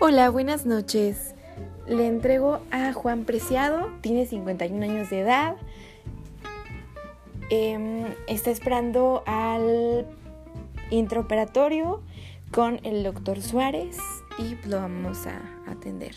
Hola, buenas noches. Le entrego a Juan Preciado, tiene 51 años de edad. Em, está esperando al intraoperatorio con el doctor Suárez y lo vamos a atender.